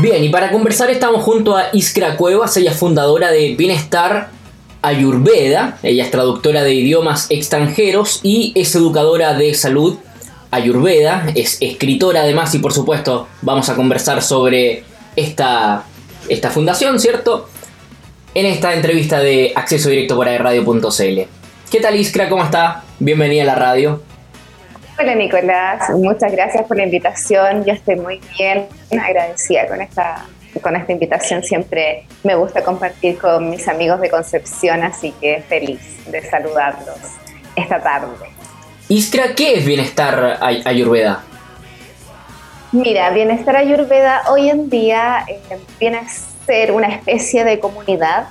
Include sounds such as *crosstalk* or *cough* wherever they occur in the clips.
Bien, y para conversar estamos junto a Iskra Cuevas, ella es fundadora de Bienestar Ayurveda, ella es traductora de idiomas extranjeros y es educadora de salud Ayurveda, es escritora además y por supuesto vamos a conversar sobre esta, esta fundación, ¿cierto? En esta entrevista de Acceso Directo por Radio.cl. ¿Qué tal Iskra? ¿Cómo está? Bienvenida a la radio. Hola Nicolás, muchas gracias por la invitación. Yo estoy muy bien agradecida con esta, con esta invitación. Siempre me gusta compartir con mis amigos de Concepción, así que feliz de saludarlos esta tarde. Iskra, ¿qué es bienestar ayurveda? Mira, bienestar ayurveda hoy en día eh, viene a ser una especie de comunidad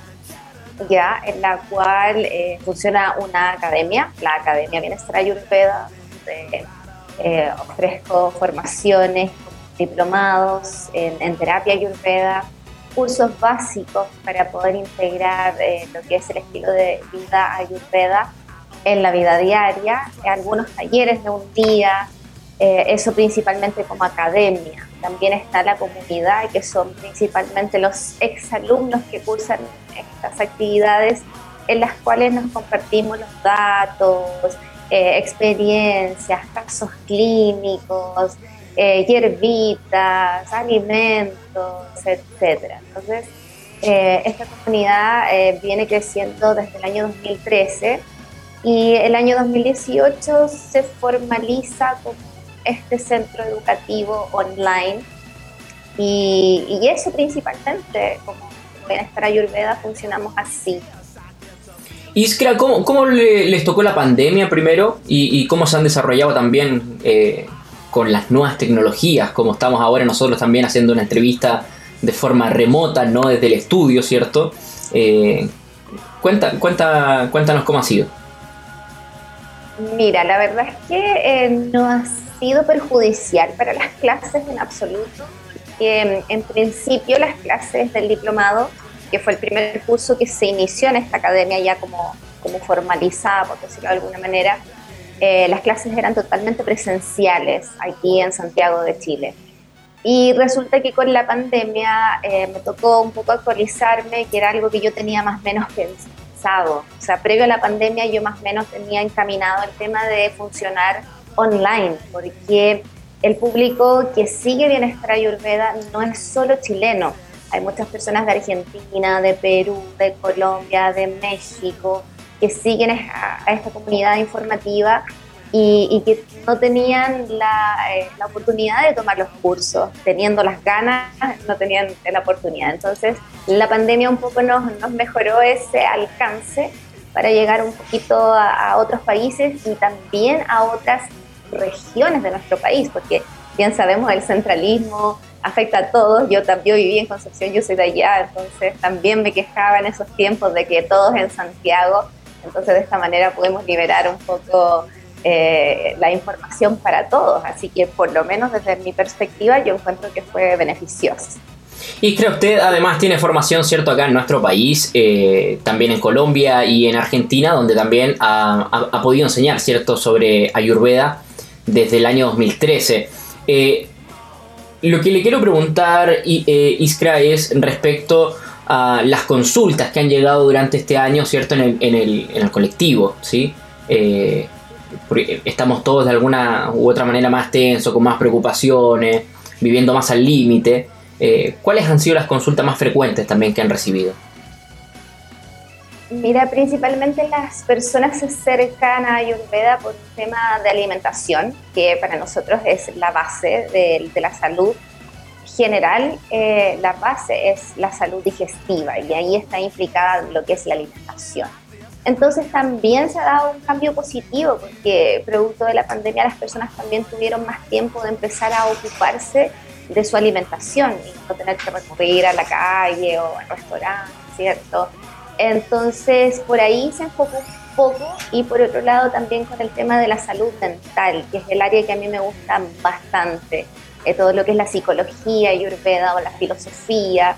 ya en la cual eh, funciona una academia, la Academia Bienestar Ayurveda, eh, ofrezco formaciones, diplomados en, terapia ayurveda, cursos básicos para poder integrar eh, lo que es el estilo de vida ayurveda en la vida diaria, algunos talleres de un día, eh, eso principalmente como academia. También está la comunidad, que son principalmente los exalumnos que cursan estas actividades en las cuales nos compartimos los datos, eh, experiencias, casos clínicos, eh, hierbitas, alimentos, etc. Entonces, eh, esta comunidad viene creciendo desde el año 2013 y el año 2018 se formaliza como este centro educativo online y, y eso principalmente, como Bienestar Ayurveda, funcionamos así. Iskra, ¿cómo, cómo les tocó la pandemia primero y, cómo se han desarrollado también eh, con las nuevas tecnologías, como estamos ahora nosotros también haciendo una entrevista de forma remota, no desde el estudio, ¿cierto? Eh, cuenta, cuenta, cuéntanos cómo ha sido. Mira, la verdad es que eh, no ha sido perjudicial para las clases en absoluto. en principio las clases del diplomado que fue el primer curso que se inició en esta academia ya como, como formalizada, por decirlo de alguna manera, eh, las clases eran totalmente presenciales aquí en Santiago de Chile. Y resulta que con la pandemia eh, me tocó un poco actualizarme, que era algo que yo tenía más o menos pensado. O sea, previo a la pandemia yo más o menos tenía encaminado el tema de funcionar online, porque el público que sigue Bienestar Ayurveda no es solo chileno, hay muchas personas de Argentina, de Perú, de Colombia, de México, que siguen a, esta comunidad informativa y, que no tenían la, eh, la, oportunidad de tomar los cursos, teniendo las ganas, no tenían la oportunidad. Entonces, la pandemia un poco nos, nos mejoró ese alcance para llegar un poquito a, a otros países y también a otras regiones de nuestro país, porque bien sabemos el centralismo afecta a todos. Yo también viví en Concepción, yo soy de allá, entonces también me quejaba en esos tiempos de que todos en Santiago, entonces de esta manera podemos liberar un poco eh, la información para todos, así que por lo menos desde mi perspectiva yo encuentro que fue beneficioso. Y creo usted además tiene formación, ¿cierto?, acá en nuestro país, eh, también en Colombia y en Argentina, donde también ha, ha, podido enseñar, ¿cierto?, sobre Ayurveda desde el año 2013. Eh, lo que le quiero preguntar, eh, Iskra, es respecto a las consultas que han llegado durante este año, ¿cierto? En el, en el, en el colectivo, ¿sí? Eh, estamos todos de alguna u otra manera más tensos, con más preocupaciones, viviendo más al límite. Eh, ¿Cuáles han sido las consultas más frecuentes también que han recibido? Mira, principalmente las personas se acercan a Ayurveda por un tema de alimentación, que para nosotros es la base de, la salud general. Eh, la base es la salud digestiva y ahí está implicada lo que es la alimentación. Entonces también se ha dado un cambio positivo porque producto de la pandemia las personas también tuvieron más tiempo de empezar a ocuparse de su alimentación y no tener que recurrir a la calle o al restaurante, ¿cierto? Entonces, por ahí se enfocó un poco y por otro lado también con el tema de la salud mental, que es el área que a mí me gusta bastante, eh, todo lo que es la psicología, Ayurveda o la filosofía,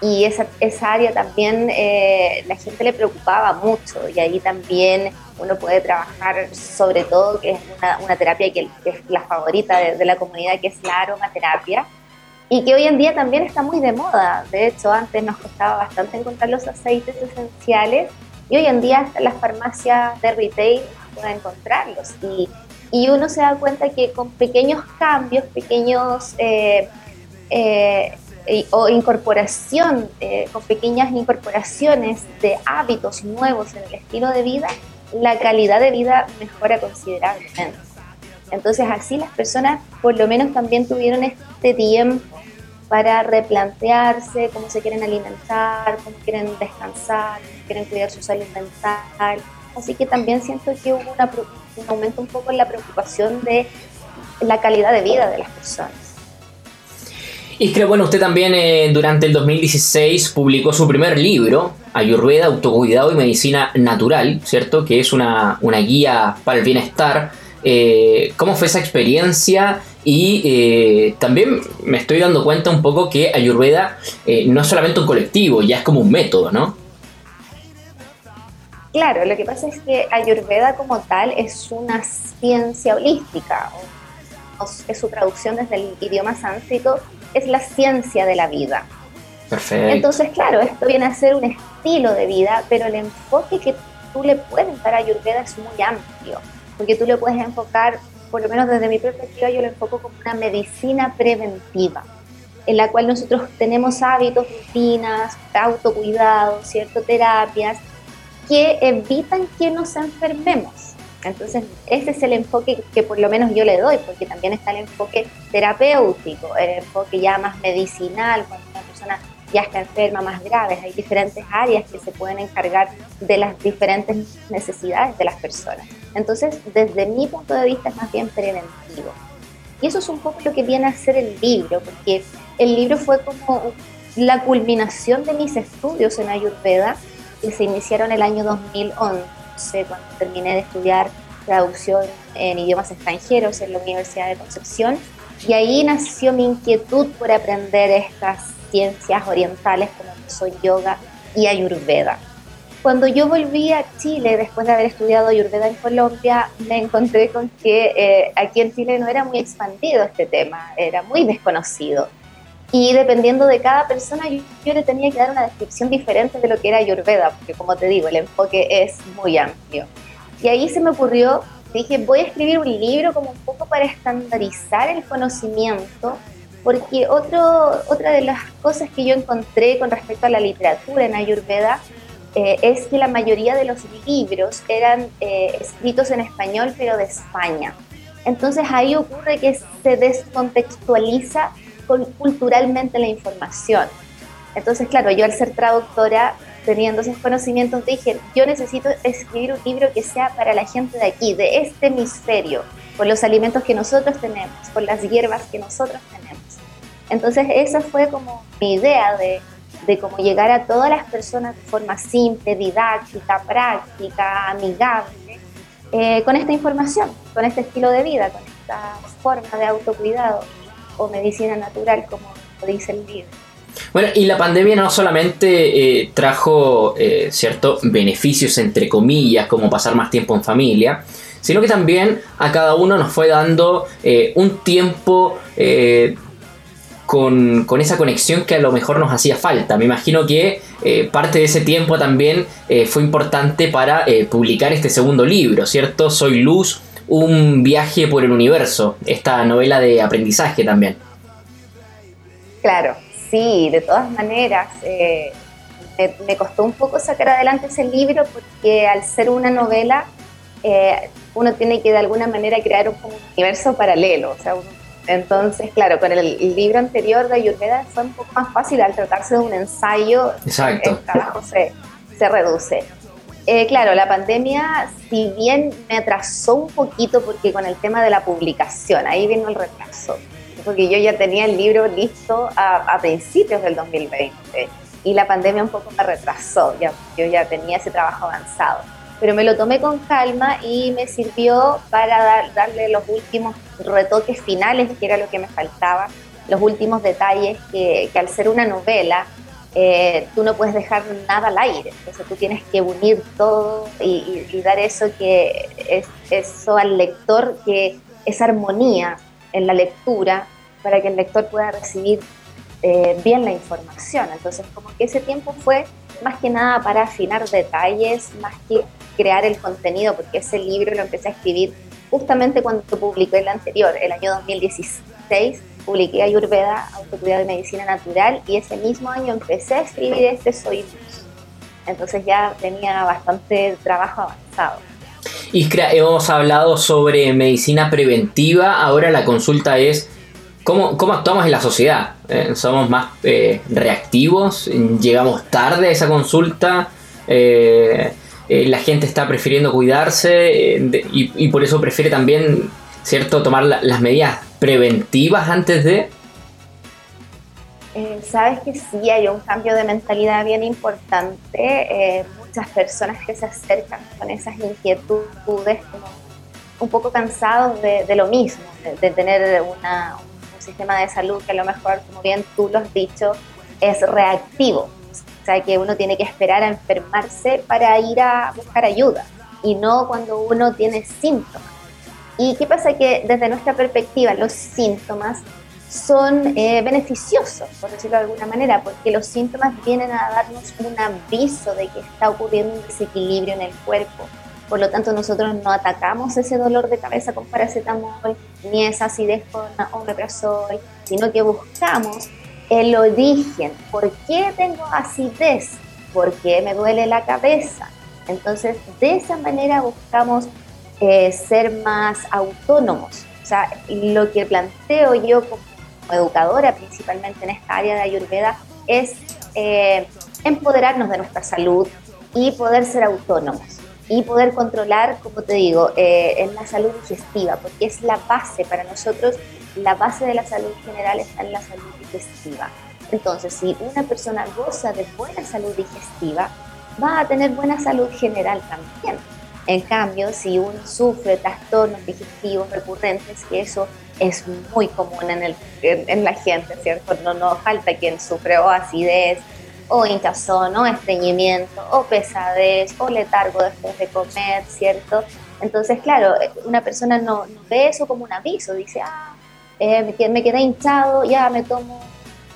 y esa, esa área también eh, la gente le preocupaba mucho y ahí también uno puede trabajar sobre todo, que es una, terapia que, es la favorita de la comunidad, que es la aromaterapia, y que hoy en día también está muy de moda. De hecho, antes nos costaba bastante encontrar los aceites esenciales y hoy en día hasta las farmacias de retail pueden encontrarlos. Y, y uno se da cuenta que con pequeños cambios, pequeños eh, eh, o incorporación, eh, con pequeñas incorporaciones de hábitos nuevos en el estilo de vida, la calidad de vida mejora considerablemente. Entonces así las personas por lo menos también tuvieron este tiempo para replantearse cómo se quieren alimentar, cómo quieren descansar, cómo quieren cuidar su salud mental. Así que también siento que hubo un aumento un poco en la preocupación de la calidad de vida de las personas. Y creo, bueno, usted también eh, durante el 2016 publicó su primer libro, Ayurveda, Autocuidado y Medicina Natural, ¿cierto? Que es una, una guía para el bienestar. Eh, ¿Cómo fue esa experiencia? Y eh, también me estoy dando cuenta un poco que Ayurveda no es solamente un colectivo, ya es como un método, ¿no? Claro, lo que pasa es que Ayurveda como tal es una ciencia holística, es su traducción desde el idioma sánscrito, es la ciencia de la vida. Perfecto. Entonces, claro, esto viene a ser un estilo de vida, pero el enfoque que tú le puedes dar a Ayurveda es muy amplio, porque tú le puedes enfocar, por lo menos desde mi perspectiva, yo lo enfoco como una medicina preventiva, en la cual nosotros tenemos hábitos, rutinas, autocuidado, cierto, terapias, que evitan que nos enfermemos entonces, ese es el enfoque que por lo menos yo le doy, porque también está el enfoque terapéutico, el enfoque ya más medicinal, cuando una persona ya está enferma, más grave. Hay diferentes áreas que se pueden encargar de las diferentes necesidades de las personas. Entonces, desde mi punto de vista es más bien preventivo. Y eso es un poco lo que viene a ser el libro, porque el libro fue como la culminación de mis estudios en Ayurveda, que se iniciaron el año 2011 cuando terminé de estudiar traducción en idiomas extranjeros en la Universidad de Concepción. Y ahí nació mi inquietud por aprender estas ciencias orientales como son yoga y ayurveda. Cuando yo volví a Chile, después de haber estudiado ayurveda en Colombia, me encontré con que eh, aquí en Chile no era muy expandido este tema, era muy desconocido. Y dependiendo de cada persona, yo, le tenía que dar una descripción diferente de lo que era Ayurveda, porque como te digo, el enfoque es muy amplio. Y ahí se me ocurrió, dije, voy a escribir un libro como un poco para estandarizar el conocimiento, porque otro, otra de las cosas que yo encontré con respecto a la literatura en Ayurveda eh, es que la mayoría de los libros eran eh, escritos en español, pero de España. Entonces ahí ocurre que se descontextualiza culturalmente la información. Entonces, claro, yo al ser traductora, teniendo esos conocimientos, dije, yo necesito escribir un libro que sea para la gente de aquí, de este hemisferio, por los alimentos que nosotros tenemos, por las hierbas que nosotros tenemos. Entonces, esa fue como mi idea de, de cómo llegar a todas las personas de forma simple, didáctica, práctica, amigable, eh, con esta información, con este estilo de vida, con esta forma de autocuidado o medicina natural, como dice el libro. Bueno, y la pandemia no solamente eh, trajo, eh, cierto, beneficios entre comillas, como pasar más tiempo en familia, sino que también a cada uno nos fue dando un tiempo con, esa conexión que a lo mejor nos hacía falta. Me imagino que parte de ese tiempo también fue importante para publicar este segundo libro, ¿cierto? Soy Luz, un viaje por el universo, esta novela de aprendizaje también. Claro, sí, de todas maneras. Eh, me, costó un poco sacar adelante ese libro porque al ser una novela, eh, uno tiene que de alguna manera crear un, universo paralelo. Entonces, claro, con el, libro anterior de Ayurveda fue un poco más fácil al tratarse de un ensayo. Exacto. El trabajo se, se reduce. Eh, claro, la pandemia, si bien me atrasó un poquito porque con el tema de la publicación, ahí vino el retraso, porque yo ya tenía el libro listo a, principios del 2020 y la pandemia un poco me retrasó, ya, yo ya tenía ese trabajo avanzado, pero me lo tomé con calma y me sirvió para darle los últimos retoques finales, que era lo que me faltaba, los últimos detalles que al ser una novela, eh, tú no puedes dejar nada al aire. Entonces tú tienes que unir todo y, dar eso que es eso al lector, que esa armonía en la lectura para que el lector pueda recibir eh, bien la información. Entonces, como que ese tiempo fue más que nada para afinar detalles, más que crear el contenido, porque ese libro lo empecé a escribir justamente cuando publiqué el anterior, el año 2016, publiqué Ayurveda, Autocuidado y Medicina Natural, y ese mismo año empecé a escribir este Soy Luz. Entonces ya tenía bastante trabajo avanzado. Iskra, hemos hablado sobre medicina preventiva, ahora la consulta es cómo, cómo actuamos en la sociedad. Eh, ¿Somos más eh, reactivos? ¿Llegamos tarde a esa consulta? Eh, la gente está prefiriendo cuidarse y, por eso prefiere también, ¿cierto?, tomar las medidas preventivas antes de... Sabes que sí, hay un cambio de mentalidad bien importante muchas personas que se acercan con esas inquietudes, un poco cansados de, lo mismo, de, tener una, un sistema de salud que a lo mejor, como bien tú lo has dicho, es reactivo. O sea, que uno tiene que esperar a enfermarse para ir a buscar ayuda y no cuando uno tiene síntomas. ¿Y qué pasa? Que desde nuestra perspectiva los síntomas son eh, beneficiosos, por decirlo de alguna manera, porque los síntomas vienen a darnos un aviso de que está ocurriendo un desequilibrio en el cuerpo. Por lo tanto, nosotros no atacamos ese dolor de cabeza con paracetamol, ni esa acidez con omeprazol, sino que buscamos el origen. ¿Por qué tengo acidez? ¿Por qué me duele la cabeza? Entonces, de esa manera buscamos eh, ser más autónomos. O sea, lo que planteo yo como educadora, principalmente en esta área de Ayurveda, es eh, empoderarnos de nuestra salud y poder ser autónomos y poder controlar, como te digo, eh, en la salud digestiva, porque es la base para nosotros, la base de la salud general está en la salud digestiva. Entonces, si una persona goza de buena salud digestiva, va a tener buena salud general también. En cambio, si uno sufre trastornos digestivos recurrentes, que eso es muy común en, el, en, la gente, ¿cierto? No, no falta quien sufre o acidez, o hinchazón, o estreñimiento, o pesadez, o letargo después de comer, ¿cierto? Entonces, claro, una persona no, ve eso como un aviso, dice, ah, eh, me quedé hinchado, ya me tomo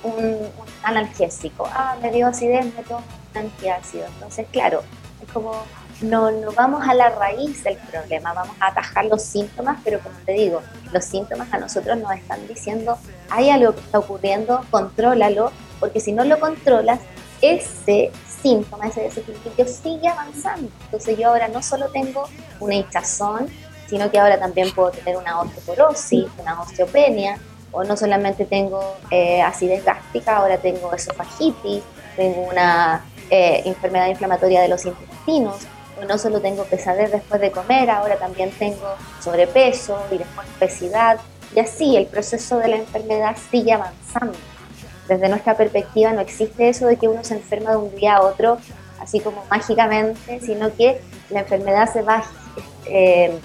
un, un, analgésico, ah, me dio acidez, me tomo un antiácido. Entonces, claro, es como no, no vamos a la raíz del problema, vamos a atajar los síntomas, pero como te digo, los síntomas a nosotros nos están diciendo, hay algo que está ocurriendo, contrólalo, porque si no lo controlas, ese síntoma, ese desequilibrio sigue avanzando. Entonces yo ahora no solo tengo una hinchazón, sino que ahora también puedo tener una osteoporosis, una osteopenia, o no solamente tengo eh, acidez gástrica, ahora tengo esofagitis, tengo una eh, enfermedad inflamatoria de los intestinos, no solo tengo pesadez después de comer, ahora también tengo sobrepeso y después obesidad. Y así el proceso de la enfermedad sigue avanzando. Desde nuestra perspectiva no existe eso de que uno se enferma de un día a otro, así como mágicamente, sino que la enfermedad se va, eh,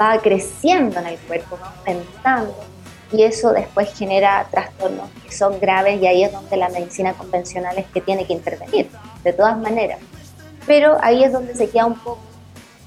va creciendo en el cuerpo, va aumentando, y eso después genera trastornos que son graves y ahí es donde la medicina convencional es que tiene que intervenir, de todas maneras pero ahí es donde se queda un poco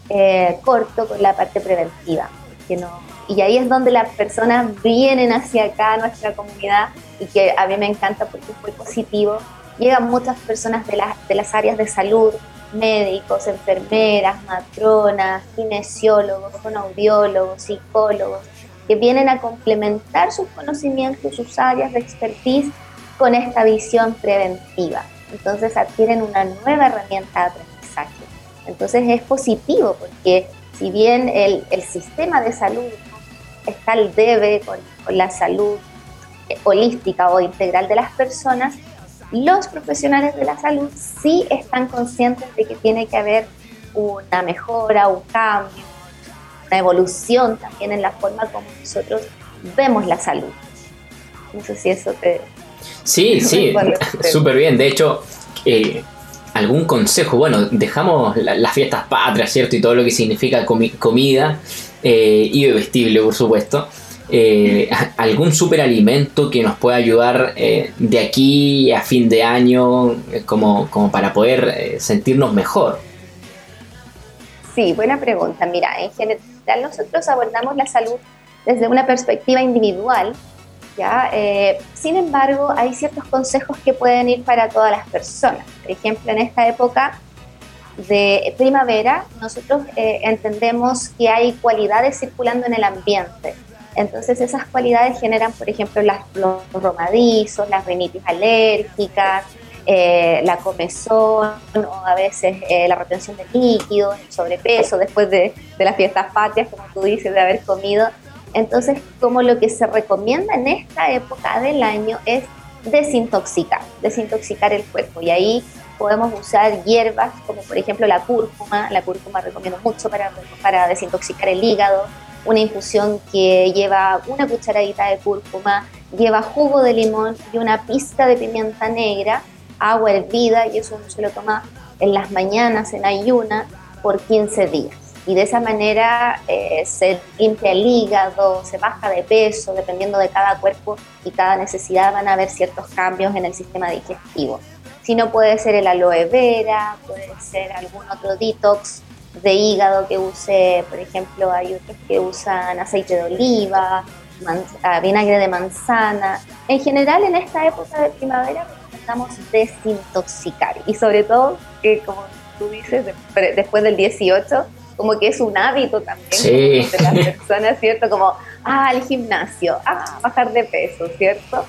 eh, corto con la parte preventiva. Que no, y ahí es donde las personas vienen hacia acá nuestra comunidad y que a mí me encanta porque muy positivo. Llegan muchas personas de, las de las áreas de salud, médicos, enfermeras, matronas, kinesiólogos, audiólogos, psicólogos, que vienen a complementar sus conocimientos, sus áreas de expertise con esta visión preventiva. Entonces adquieren una nueva herramienta de entonces es positivo porque si bien el, sistema de salud está al debe con, la salud holística o integral de las personas, los profesionales de la salud sí están conscientes de que tiene que haber una mejora, un cambio, una evolución también en la forma como nosotros vemos la salud. No sé si eso te... Sí, *laughs* sí, súper *laughs* bien. De hecho, eh, algún consejo. Bueno, dejamos las fiestas patrias, ¿cierto? Y todo lo que significa comida eh, y bebestible, por supuesto. Eh, *laughs* algún superalimento que nos pueda ayudar eh, de aquí a fin de año como, como para poder sentirnos mejor. Sí, buena pregunta. Mira, en general nosotros abordamos la salud desde una perspectiva individual ¿ya? Eh, sin embargo, hay ciertos consejos que pueden ir para todas las personas. Por ejemplo, en esta época de primavera, nosotros eh, entendemos que hay cualidades circulando en el ambiente. Entonces esas cualidades generan, por ejemplo, las, los romadizos, las rinitis alérgicas, eh, la comezón o a veces eh, la retención de líquidos, el sobrepeso después de, las fiestas patrias, como tú dices, de haber comido. Entonces, como lo que se recomienda en esta época del año es desintoxicar, desintoxicar el cuerpo. Y ahí podemos usar hierbas como por ejemplo la cúrcuma. La cúrcuma recomiendo mucho para desintoxicar el hígado. Una infusión que lleva una cucharadita de cúrcuma, lleva jugo de limón y una pizca de pimienta negra agua hervida y eso uno se lo toma en las mañanas en ayuna por 15 días. Y de esa manera eh, se limpia el hígado, se baja de peso, dependiendo de cada cuerpo y cada necesidad van a haber ciertos cambios en el sistema digestivo. Si no puede ser el aloe vera, puede ser algún otro detox de hígado que use, por ejemplo, hay otros que usan aceite de oliva, ah, vinagre de manzana. En general, en esta época de primavera desintoxicar. Y sobre todo, que como tú dices, después del 18, como que es un hábito también de las personas, ¿cierto? Como, ah, al gimnasio, ah, bajar de peso, ¿cierto?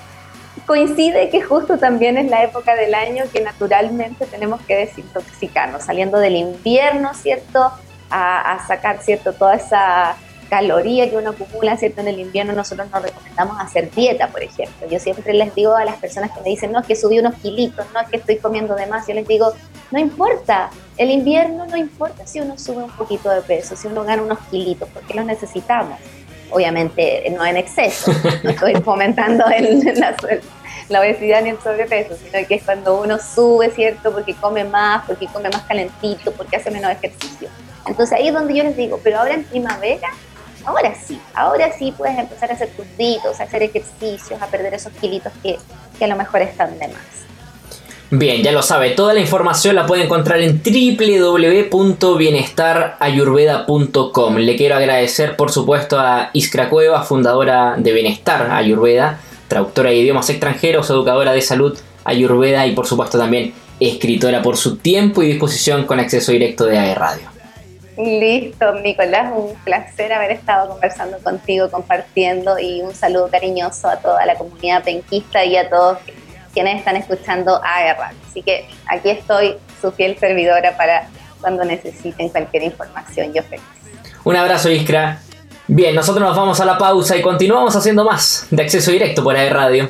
Coincide que justo también es la época del año que naturalmente tenemos que desintoxicarnos, saliendo del invierno, ¿cierto? A, sacar, ¿cierto? Toda esa caloría que uno acumula, ¿cierto? En el invierno nosotros nos recomendamos hacer dieta, por ejemplo. Yo siempre les digo a las personas que me dicen, no, es que subí unos kilitos, no, es que estoy comiendo de más, yo les digo, no importa, el invierno no importa si uno sube un poquito de peso, si uno gana unos kilitos, porque los necesitamos. Obviamente no en exceso, no *laughs* estoy fomentando el, la, la obesidad ni el sobrepeso, sino que es cuando uno sube, ¿cierto? Porque come más, porque come más calentito, porque hace menos ejercicio. Entonces ahí es donde yo les digo, pero ahora en primavera ahora sí, ahora sí puedes empezar a hacer tus a hacer ejercicios, a perder esos kilitos que, a lo mejor están de más. Bien, ya lo sabe, toda la información la puede encontrar en www.bienestarayurveda.com. Le quiero agradecer, por supuesto, a Iskra Cueva, fundadora de Bienestar Ayurveda, traductora de idiomas extranjeros, educadora de salud Ayurveda y, por supuesto, también escritora por su tiempo y disposición con acceso directo de AE Radio. Listo, Nicolás, un placer haber estado conversando contigo, compartiendo y un saludo cariñoso a toda la comunidad penquista y a todos quienes están escuchando a Así que aquí estoy, su fiel servidora para cuando necesiten cualquier información. Yo feliz. Un abrazo, Iskra. Bien, nosotros nos vamos a la pausa y continuamos haciendo más de acceso directo por AE Radio.